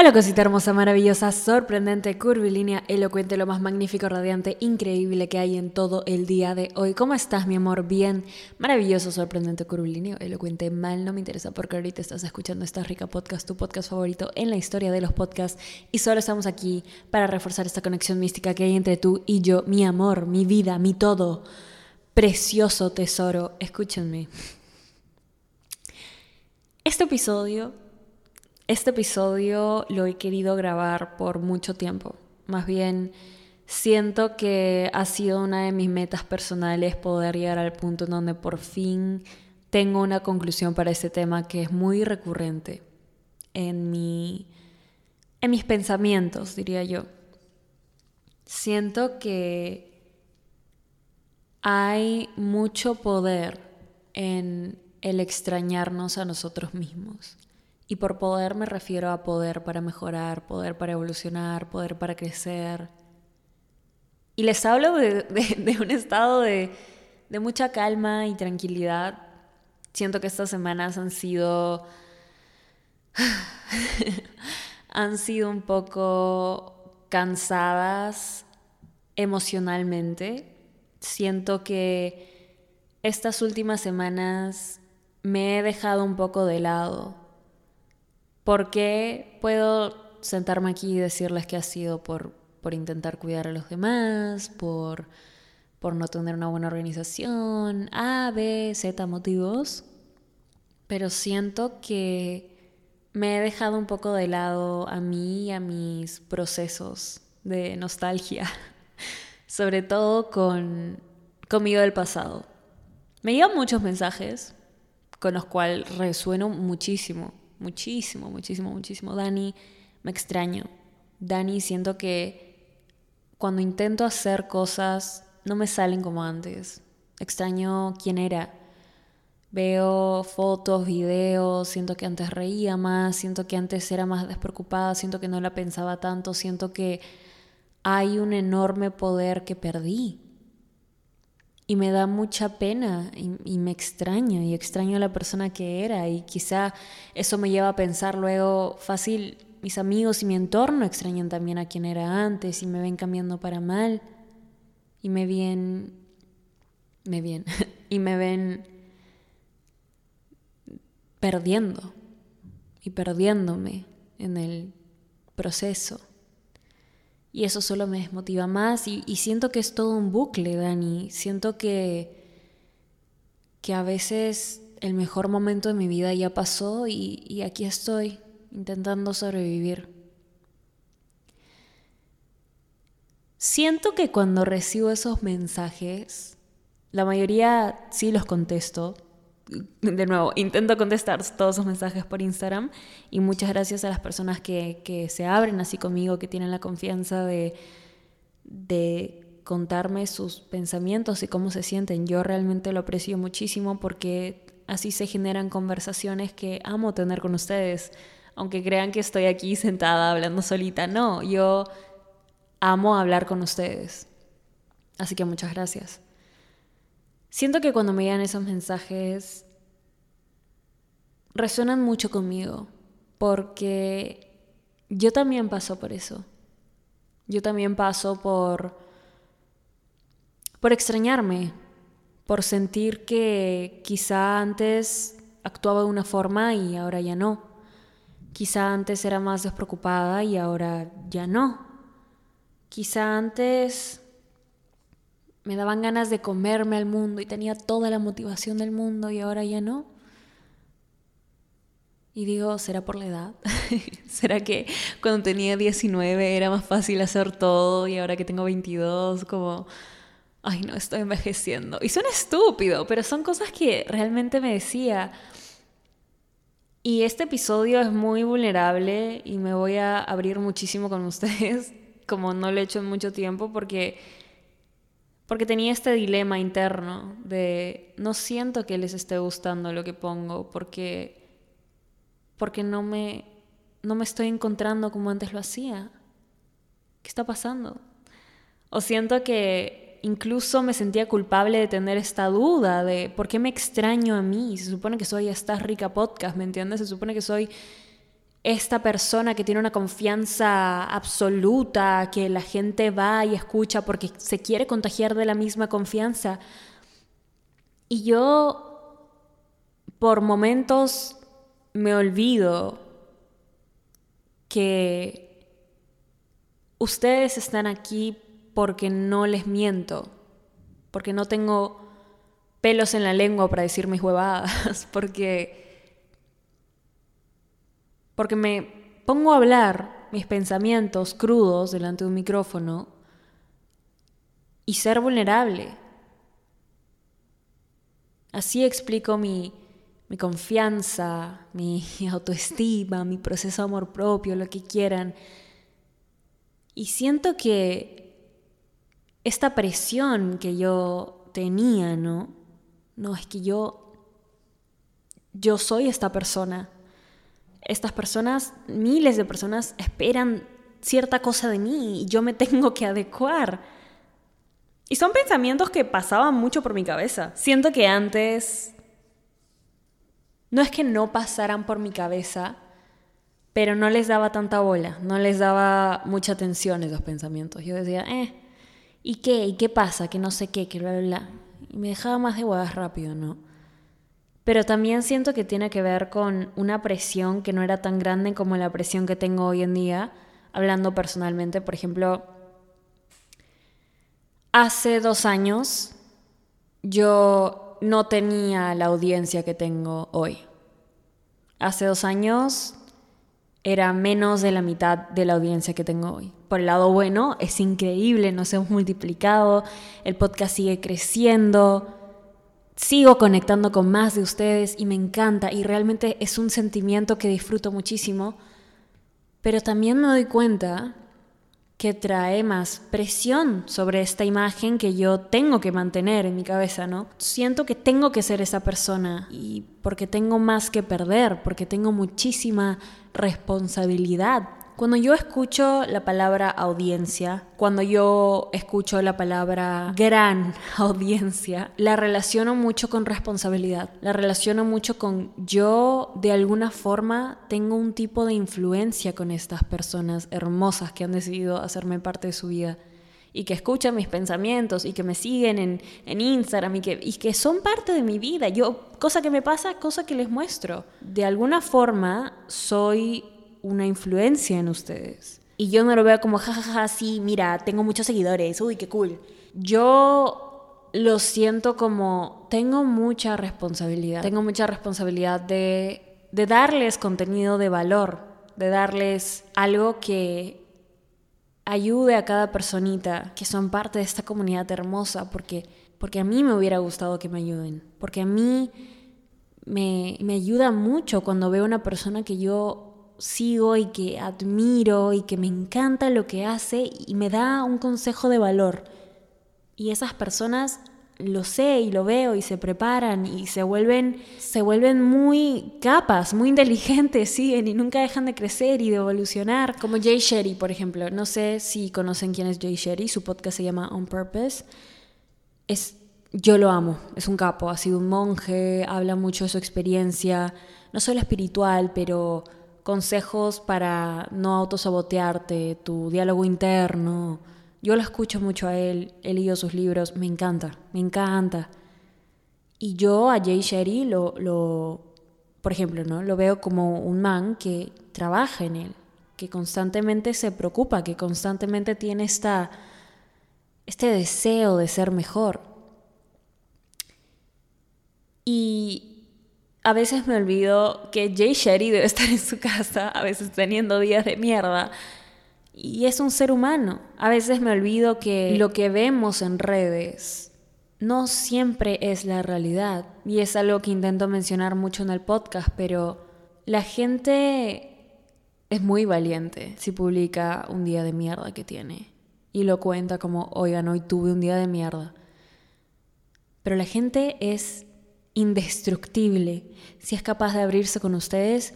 Hola cosita hermosa, maravillosa, sorprendente, curvilínea, elocuente, lo más magnífico, radiante, increíble que hay en todo el día de hoy. ¿Cómo estás, mi amor? Bien, maravilloso, sorprendente, curvilíneo, elocuente, mal, no me interesa porque ahorita estás escuchando esta rica podcast, tu podcast favorito en la historia de los podcasts y solo estamos aquí para reforzar esta conexión mística que hay entre tú y yo, mi amor, mi vida, mi todo, precioso tesoro. Escúchenme. Este episodio este episodio lo he querido grabar por mucho tiempo. Más bien, siento que ha sido una de mis metas personales poder llegar al punto en donde por fin tengo una conclusión para este tema que es muy recurrente en, mi, en mis pensamientos, diría yo. Siento que hay mucho poder en el extrañarnos a nosotros mismos. Y por poder me refiero a poder para mejorar, poder para evolucionar, poder para crecer. Y les hablo de, un estado de, de mucha calma y tranquilidad. Siento que estas semanas han sido... han sido un poco cansadas emocionalmente. Siento que estas últimas semanas me he dejado un poco de lado ¿Por qué puedo sentarme aquí y decirles que ha sido por, por intentar cuidar a los demás, por, por no tener una buena organización, A, B, Z motivos? Pero siento que me he dejado un poco de lado a mí y a mis procesos de nostalgia, sobre todo con conmigo del pasado. Me llegan muchos mensajes con los cuales resueno muchísimo muchísimo, muchísimo, muchísimo. Dani, me extraño. Dani, siento que cuando intento hacer cosas no me salen como antes. Extraño quién era. Veo fotos, videos, siento que antes reía más, siento que antes era más despreocupada, siento que no la pensaba tanto, siento que hay un enorme poder que perdí y me da mucha pena y, me extraño y extraño a la persona que era y quizá eso me lleva a pensar luego fácil mis amigos y mi entorno extrañan también a quien era antes y me ven cambiando para mal y me ven me ven y me ven perdiendo y perdiéndome en el proceso y eso solo me desmotiva más y, siento que es todo un bucle, Dani. Siento que, que a veces el mejor momento de mi vida ya pasó y, y aquí estoy intentando sobrevivir. Siento que cuando recibo esos mensajes, la mayoría sí los contesto, de nuevo, intento contestar todos esos mensajes por Instagram y muchas gracias a las personas que, que se abren así conmigo, que tienen la confianza de, de contarme sus pensamientos y cómo se sienten. Yo realmente lo aprecio muchísimo porque así se generan conversaciones que amo tener con ustedes. Aunque crean que estoy aquí sentada hablando solita, no, yo amo hablar con ustedes. Así que muchas gracias. Siento que cuando me llegan esos mensajes resuenan mucho conmigo, porque yo también paso por eso. Yo también paso por por extrañarme, por sentir que quizá antes actuaba de una forma y ahora ya no. Quizá antes era más despreocupada y ahora ya no. Quizá antes me daban ganas de comerme al mundo y tenía toda la motivación del mundo y ahora ya no. Y digo, ¿será por la edad? ¿Será que cuando tenía 19 era más fácil hacer todo y ahora que tengo 22 como, ay no, estoy envejeciendo? Y suena estúpido, pero son cosas que realmente me decía. Y este episodio es muy vulnerable y me voy a abrir muchísimo con ustedes, como no lo he hecho en mucho tiempo, porque, porque tenía este dilema interno de no siento que les esté gustando lo que pongo, porque, porque no, me, no me estoy encontrando como antes lo hacía. ¿Qué está pasando? O siento que incluso me sentía culpable de tener esta duda de por qué me extraño a mí. Se supone que soy esta rica podcast, ¿me entiendes? Se supone que soy esta persona que tiene una confianza absoluta, que la gente va y escucha porque se quiere contagiar de la misma confianza. Y yo, por momentos, me olvido que ustedes están aquí porque no les miento, porque no tengo pelos en la lengua para decir mis huevadas, porque porque me pongo a hablar mis pensamientos crudos delante de un micrófono y ser vulnerable. Así explico mi, mi confianza, mi autoestima, mi proceso de amor propio, lo que quieran. Y siento que esta presión que yo tenía, ¿no? No, es que yo, yo soy esta persona. Estas personas, miles de personas esperan cierta cosa de mí y yo me tengo que adecuar. Y son pensamientos que pasaban mucho por mi cabeza. Siento que antes no es que no pasaran por mi cabeza, pero no les daba tanta bola, no les daba mucha atención esos pensamientos. Yo decía, eh, ¿Y qué? ¿Y qué pasa? Que no sé qué, que bla, bla, bla. Y me dejaba más de huevas rápido, ¿no? Pero también siento que tiene que ver con una presión que no era tan grande como la presión que tengo hoy en día, hablando personalmente. Por ejemplo, hace dos años yo no tenía la audiencia que tengo hoy. Hace dos años era menos de la mitad de la audiencia que tengo hoy. Por el lado bueno, es increíble, nos hemos multiplicado, el podcast sigue creciendo, sigo conectando con más de ustedes y me encanta y realmente es un sentimiento que disfruto muchísimo, pero también me doy cuenta que trae más presión sobre esta imagen que yo tengo que mantener en mi cabeza, ¿no? Siento que tengo que ser esa persona y porque tengo más que perder, porque tengo muchísima responsabilidad cuando yo escucho la palabra audiencia, cuando yo escucho la palabra gran audiencia, la relaciono mucho con responsabilidad, la relaciono mucho con yo de alguna forma tengo un tipo de influencia con estas personas hermosas que han decidido hacerme parte de su vida y que escuchan mis pensamientos y que me siguen en, en Instagram y que, y que son parte de mi vida. Yo, cosa que me pasa, cosa que les muestro. De alguna forma soy una influencia en ustedes. Y yo no lo veo como, jajaja, ja, ja, sí, mira, tengo muchos seguidores, uy, qué cool. Yo lo siento como, tengo mucha responsabilidad. Tengo mucha responsabilidad de, de darles contenido de valor, de darles algo que ayude a cada personita que son parte de esta comunidad hermosa, porque, porque a mí me hubiera gustado que me ayuden, porque a mí me, me ayuda mucho cuando veo una persona que yo sigo y que admiro y que me encanta lo que hace y me da un consejo de valor. Y esas personas lo sé y lo veo y se preparan y se vuelven, se vuelven muy capas, muy inteligentes, siguen y nunca dejan de crecer y de evolucionar. Como Jay Sherry, por ejemplo. No sé si conocen quién es Jay Sherry, su podcast se llama On Purpose. Es, yo lo amo, es un capo, ha sido un monje, habla mucho de su experiencia, no solo espiritual, pero consejos para no autosabotearte, tu diálogo interno. Yo lo escucho mucho a él, he leído sus libros, me encanta, me encanta. Y yo a Jay Sherry lo, lo, por ejemplo, ¿no? lo veo como un man que trabaja en él, que constantemente se preocupa, que constantemente tiene esta, este deseo de ser mejor. Y a veces me olvido que Jay Sherry debe estar en su casa, a veces teniendo días de mierda. Y es un ser humano. A veces me olvido que lo que vemos en redes no siempre es la realidad. Y es algo que intento mencionar mucho en el podcast, pero la gente es muy valiente si publica un día de mierda que tiene. Y lo cuenta como, oigan, hoy tuve un día de mierda. Pero la gente es indestructible si es capaz de abrirse con ustedes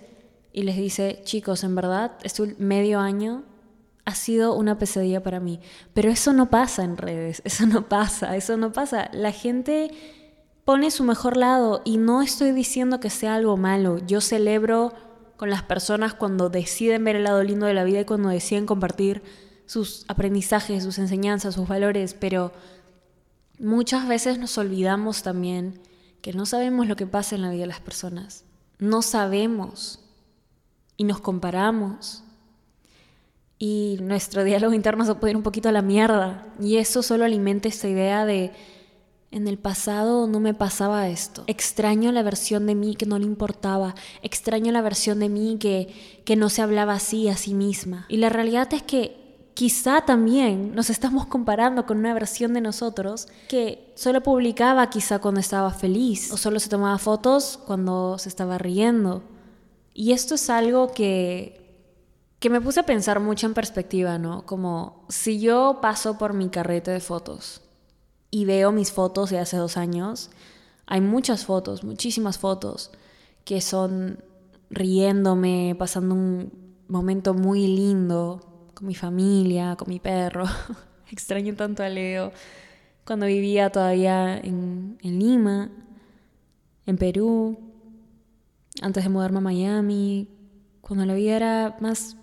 y les dice, chicos, en verdad, este medio año ha sido una pesadilla para mí. Pero eso no pasa en redes, eso no pasa, eso no pasa. La gente pone su mejor lado y no estoy diciendo que sea algo malo. Yo celebro con las personas cuando deciden ver el lado lindo de la vida y cuando deciden compartir sus aprendizajes, sus enseñanzas, sus valores, pero muchas veces nos olvidamos también que no sabemos lo que pasa en la vida de las personas. No sabemos y nos comparamos. Y nuestro diálogo interno se puede ir un poquito a la mierda. Y eso solo alimenta esta idea de, en el pasado no me pasaba esto. Extraño la versión de mí que no le importaba. Extraño la versión de mí que, que no se hablaba así a sí misma. Y la realidad es que quizá también nos estamos comparando con una versión de nosotros que solo publicaba quizá cuando estaba feliz o solo se tomaba fotos cuando se estaba riendo. Y esto es algo que que me puse a pensar mucho en perspectiva, ¿no? Como si yo paso por mi carrete de fotos y veo mis fotos de hace dos años, hay muchas fotos, muchísimas fotos que son riéndome, pasando un momento muy lindo, con mi familia, con mi perro. Extraño tanto a Leo. Cuando vivía todavía en, en Lima, en Perú, antes de mudarme a Miami, cuando la vida era más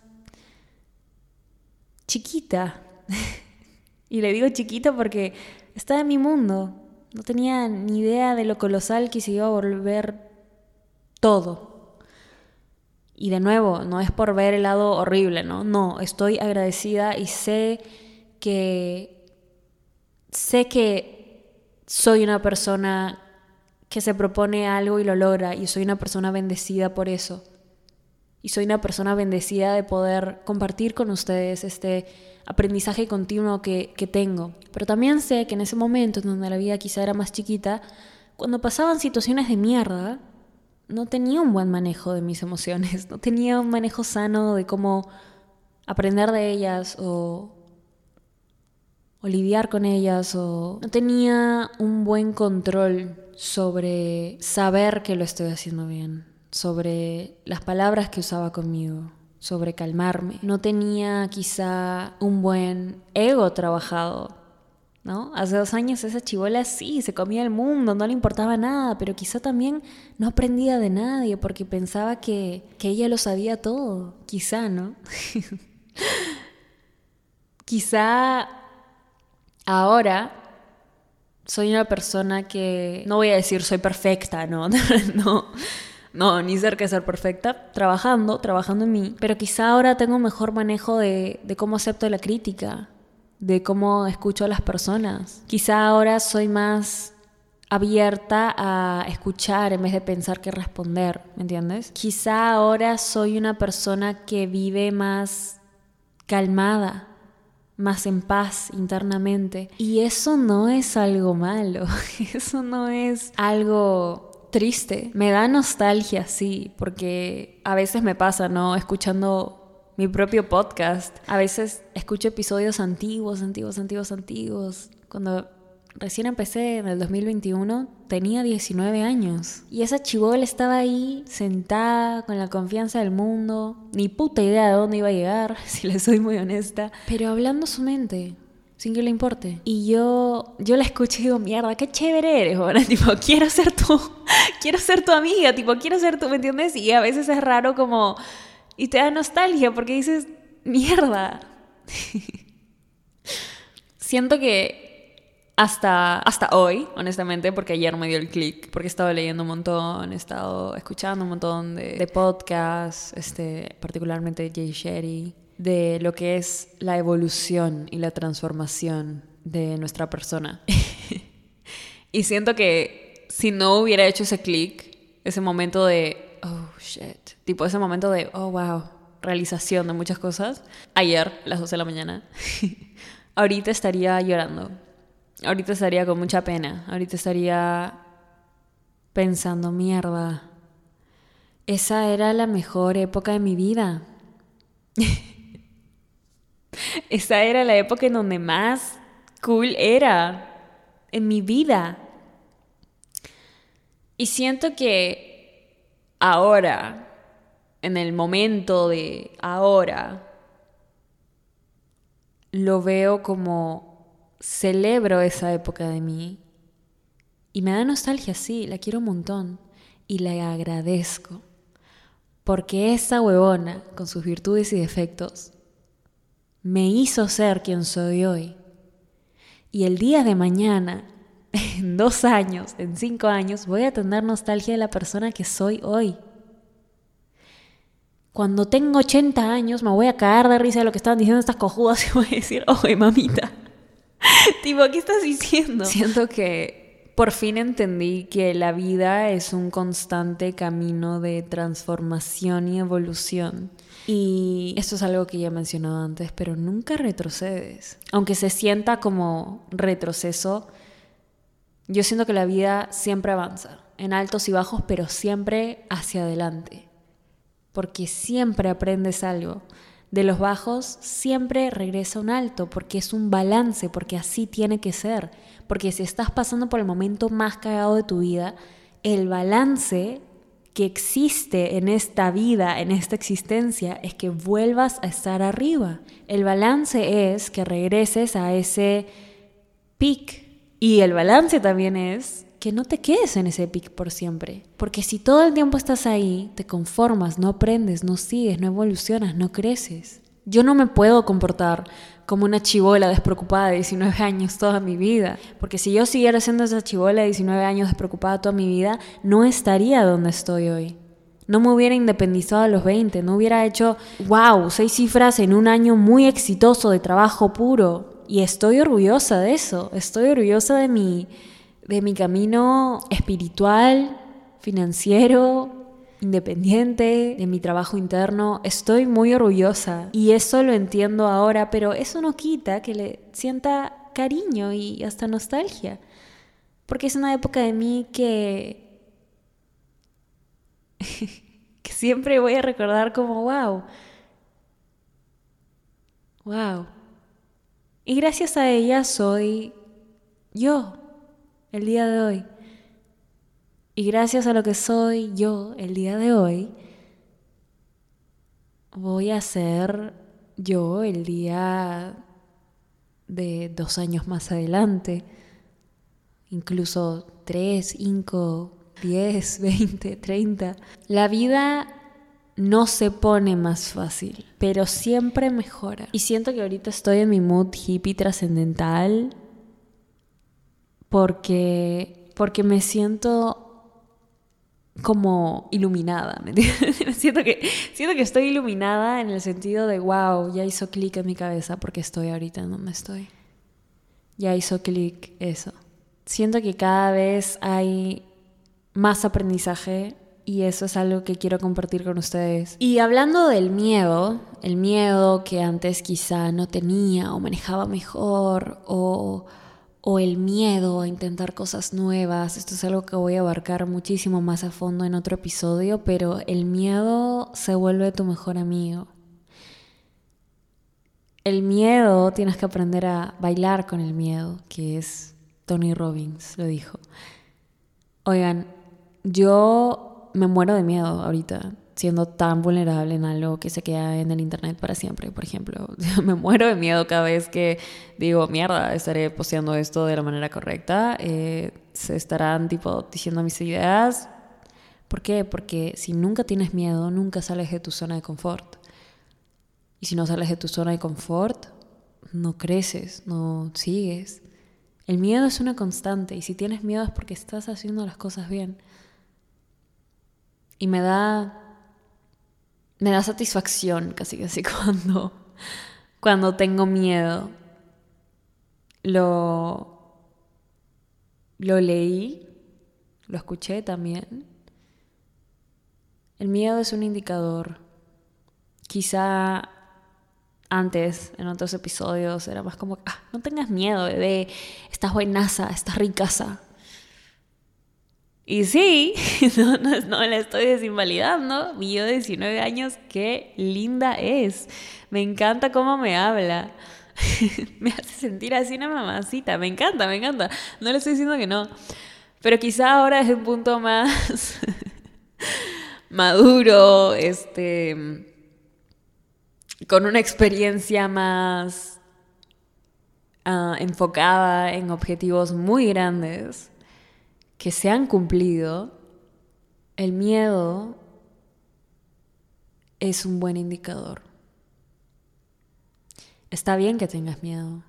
chiquita. y le digo chiquita porque estaba en mi mundo. No tenía ni idea de lo colosal que se iba a volver todo. Y de nuevo, no es por ver el lado horrible, ¿no? No, estoy agradecida y sé que sé que soy una persona que se propone algo y lo logra y soy una persona bendecida por eso. Y soy una persona bendecida de poder compartir con ustedes este aprendizaje continuo que, que tengo. Pero también sé que en ese momento en donde la vida quizá era más chiquita, cuando pasaban situaciones de mierda, no tenía un buen manejo de mis emociones, no tenía un manejo sano de cómo aprender de ellas o, lidiar con ellas o no tenía un buen control sobre saber que lo estoy haciendo bien, sobre las palabras que usaba conmigo, sobre calmarme. No tenía quizá un buen ego trabajado ¿no? Hace dos años esa chivola sí, se comía el mundo, no le importaba nada, pero quizá también no aprendía de nadie porque pensaba que, que ella lo sabía todo. Quizá, ¿no? quizá ahora soy una persona que, no voy a decir soy perfecta, ¿no? no. No, ni cerca de ser perfecta, trabajando, trabajando en mí, pero quizá ahora tengo un mejor manejo de, de cómo acepto la crítica, de cómo escucho a las personas. Quizá ahora soy más abierta a escuchar en vez de pensar que responder, ¿me entiendes? Quizá ahora soy una persona que vive más calmada, más en paz internamente. Y eso no es algo malo, eso no es algo triste. Me da nostalgia, sí, porque a veces me pasa, ¿no? Escuchando mi propio podcast. A veces escucho episodios antiguos, antiguos, antiguos, antiguos. Cuando recién empecé en el 2021, tenía 19 años. Y esa chivola estaba ahí, sentada, con la confianza del mundo. Ni puta idea de dónde iba a llegar, si le soy muy honesta. Pero hablando su mente, sin que le importe. Y yo, yo la escuché y digo, mierda, qué chévere eres, ahora Tipo, quiero ser tu, quiero ser tu amiga, tipo, quiero ser tu, ¿me entiendes? Y a veces es raro como y te da nostalgia porque dices, mierda. Siento que hasta, hasta hoy, honestamente, porque ayer me dio el clic, porque he estado leyendo un montón, he estado escuchando un montón de, podcasts, este, particularmente Jay Sherry, de lo que es la evolución y la transformación de nuestra persona. y siento que si no hubiera hecho ese clic, ese momento de, oh, shit, tipo ese momento de, oh, wow, realización de muchas cosas, ayer, las 12 de la mañana, ahorita estaría llorando. Ahorita estaría con mucha pena, ahorita estaría pensando, mierda, esa era la mejor época de mi vida. esa era la época en donde más cool era en mi vida. Y siento que ahora, en el momento de ahora, lo veo como celebro esa época de mí y me da nostalgia, sí, la quiero un montón y le agradezco. Porque esa huevona, con sus virtudes y defectos, me hizo ser quien soy hoy. Y el día de mañana, en dos años, en cinco años, voy a tener nostalgia de la persona que soy hoy. Cuando tengo 80 años me voy a caer de risa de lo que estaban diciendo estas cojudas y voy a decir, oye mamita, tipo, ¿qué estás diciendo? Siento que por fin entendí que la vida es un constante camino de transformación y evolución. Y esto es algo que ya he mencionado antes, pero nunca retrocedes. Aunque se sienta como retroceso, yo siento que la vida siempre avanza, en altos y bajos, pero siempre hacia adelante. Porque siempre aprendes algo de los bajos siempre regresa un alto, porque es un balance, porque así tiene que ser. Porque si estás pasando por el momento más cagado de tu vida, el balance que existe en esta vida, en esta existencia, es que vuelvas a estar arriba. El balance es que regreses a ese pic. Y el balance también es que no te quedes en ese pic por siempre. Porque si todo el tiempo estás ahí, te conformas, no aprendes, no sigues, no evolucionas, no creces. Yo no me puedo comportar como una chivola despreocupada de 19 años toda mi vida. Porque si yo siguiera siendo esa chivola de 19 años despreocupada toda mi vida, no estaría donde estoy hoy. No me hubiera independizado a los 20, no hubiera hecho, wow, seis cifras en un año muy exitoso de trabajo puro. Y estoy orgullosa de eso, estoy orgullosa de mi, de mi camino espiritual, financiero, independiente, de mi trabajo interno. Estoy muy orgullosa y eso lo entiendo ahora, pero eso no quita que le sienta cariño y hasta nostalgia. Porque es una época de mí que, que siempre voy a recordar como, wow, wow. Y gracias a ella soy yo el día de hoy. Y gracias a lo que soy yo el día de hoy, voy a ser yo el día de dos años más adelante, incluso tres, cinco, diez, veinte, treinta. La vida no se pone más fácil, pero siempre mejora. Y siento que ahorita estoy en mi mood hippie trascendental porque, porque me siento como iluminada, ¿me siento, que, siento que estoy iluminada en el sentido de, wow, ya hizo clic en mi cabeza porque estoy ahorita en donde estoy. Ya hizo clic eso. Siento que cada vez hay más aprendizaje y eso es algo que quiero compartir con ustedes. Y hablando del miedo, el miedo que antes quizá no tenía o manejaba mejor o o el miedo a intentar cosas nuevas. Esto es algo que voy a abarcar muchísimo más a fondo en otro episodio, pero el miedo se vuelve tu mejor amigo. El miedo tienes que aprender a bailar con el miedo, que es Tony Robbins, lo dijo. Oigan, yo me muero de miedo ahorita siendo tan vulnerable en algo que se queda en el internet para siempre, por ejemplo. Me muero de miedo cada vez que digo, mierda, estaré posteando esto de la manera correcta. Eh, se estarán tipo diciendo mis ideas. ¿Por qué? Porque si nunca tienes miedo, nunca sales de tu zona de confort. Y si no sales de tu zona de confort, no creces, no sigues. El miedo es una constante y si tienes miedo es porque estás haciendo las cosas bien. Y me da me da satisfacción casi casi cuando cuando tengo miedo. Lo lo leí, lo escuché también. El miedo es un indicador. Quizá antes, en otros episodios, era más como, ah, no tengas miedo, bebé, estás buenaza, estás ricasa. Y sí, no, no, no la estoy desinvalidando. Mi yo de 19 años, qué linda es. Me encanta cómo me habla. me hace sentir así una mamacita. Me encanta, me encanta. No le estoy diciendo que no. Pero quizá ahora es un punto más maduro, este con una experiencia más ah, enfocada en objetivos muy grandes que se han cumplido, el miedo es un buen indicador. Está bien que tengas miedo.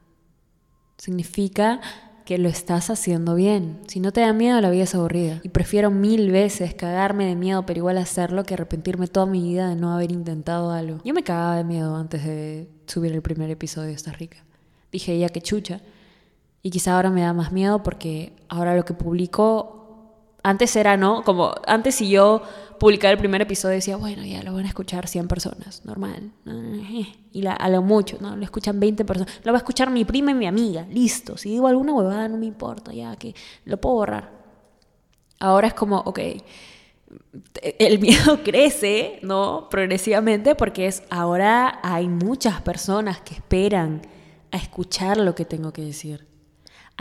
Significa que lo estás haciendo bien. Si no te da miedo, la vida es aburrida. Y prefiero mil veces cagarme de miedo, pero igual hacerlo, que arrepentirme toda mi vida de no haber intentado algo. Yo me cagaba de miedo antes de subir el primer episodio de Esta Rica. Dije, ya que chucha. Y quizá ahora me da más miedo porque ahora lo que publico antes era, ¿no? Como antes si yo publicara el primer episodio decía, bueno, ya lo van a escuchar 100 personas, normal. Y a lo mucho, ¿no? Lo escuchan 20 personas. Lo va a escuchar mi prima y mi amiga, listo. Si digo alguna huevada no me importa, ya que lo puedo borrar. Ahora es como, ok, el miedo crece, ¿no? Progresivamente porque es ahora hay muchas personas que esperan a escuchar lo que tengo que decir.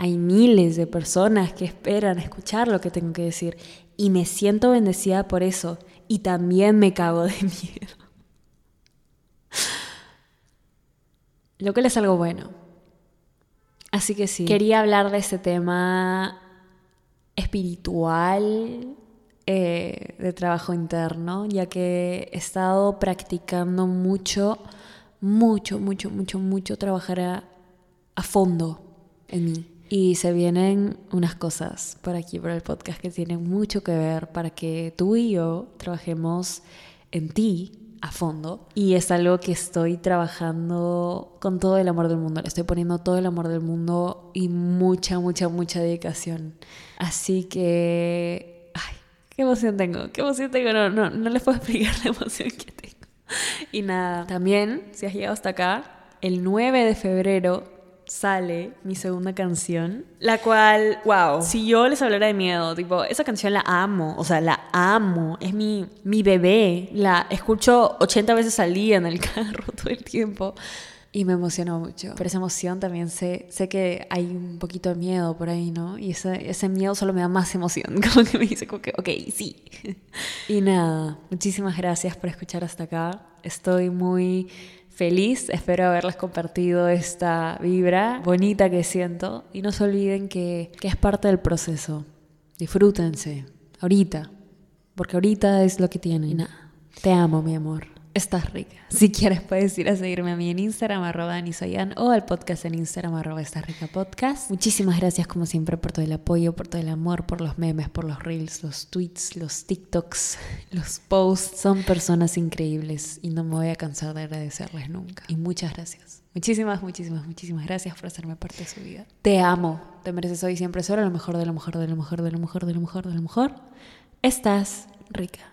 Hay miles de personas que esperan escuchar lo que tengo que decir y me siento bendecida por eso y también me cago de miedo. Lo que es algo bueno. Así que sí, quería hablar de ese tema espiritual, eh, de trabajo interno, ya que he estado practicando mucho, mucho, mucho, mucho, mucho trabajar a, a fondo en mí. Y se vienen unas cosas por aquí, por el podcast, que tienen mucho que ver para que tú y yo trabajemos en ti a fondo. Y es algo que estoy trabajando con todo el amor del mundo. Le estoy poniendo todo el amor del mundo y mucha, mucha, mucha dedicación. Así que... ¡Ay! ¡Qué emoción tengo! ¡Qué emoción tengo! No, no, no les puedo explicar la emoción que tengo. Y nada, también, si has llegado hasta acá, el 9 de febrero sale mi segunda canción, la cual, wow, si yo les hablara de miedo, tipo, esa canción la amo, o sea, la amo, es mi, mi bebé, la escucho 80 veces al día en el carro todo el tiempo. Y me emocionó mucho. Pero esa emoción también sé, sé que hay un poquito de miedo por ahí, ¿no? Y ese, ese miedo solo me da más emoción. Como que me dice, como que, ok, sí. Y nada, muchísimas gracias por escuchar hasta acá. Estoy muy feliz, espero haberles compartido esta vibra bonita que siento y no se olviden que, que es parte del proceso. Disfrútense, ahorita, porque ahorita es lo que tienen. te amo, mi amor. Estás rica. Si quieres puedes ir a seguirme a mí en Instagram, arroba Anisoyan, o al podcast en Instagram, arroba Estás Rica Podcast. Muchísimas gracias como siempre por todo el apoyo, por todo el amor, por los memes, por los reels, los tweets, los TikToks, los posts. Son personas increíbles y no me voy a cansar de agradecerles nunca. Y muchas gracias. Muchísimas, muchísimas, muchísimas gracias por hacerme parte de su vida. Te amo. Te mereces hoy siempre solo lo mejor de lo mejor de lo mejor de lo mejor de lo mejor de lo mejor. Estás rica.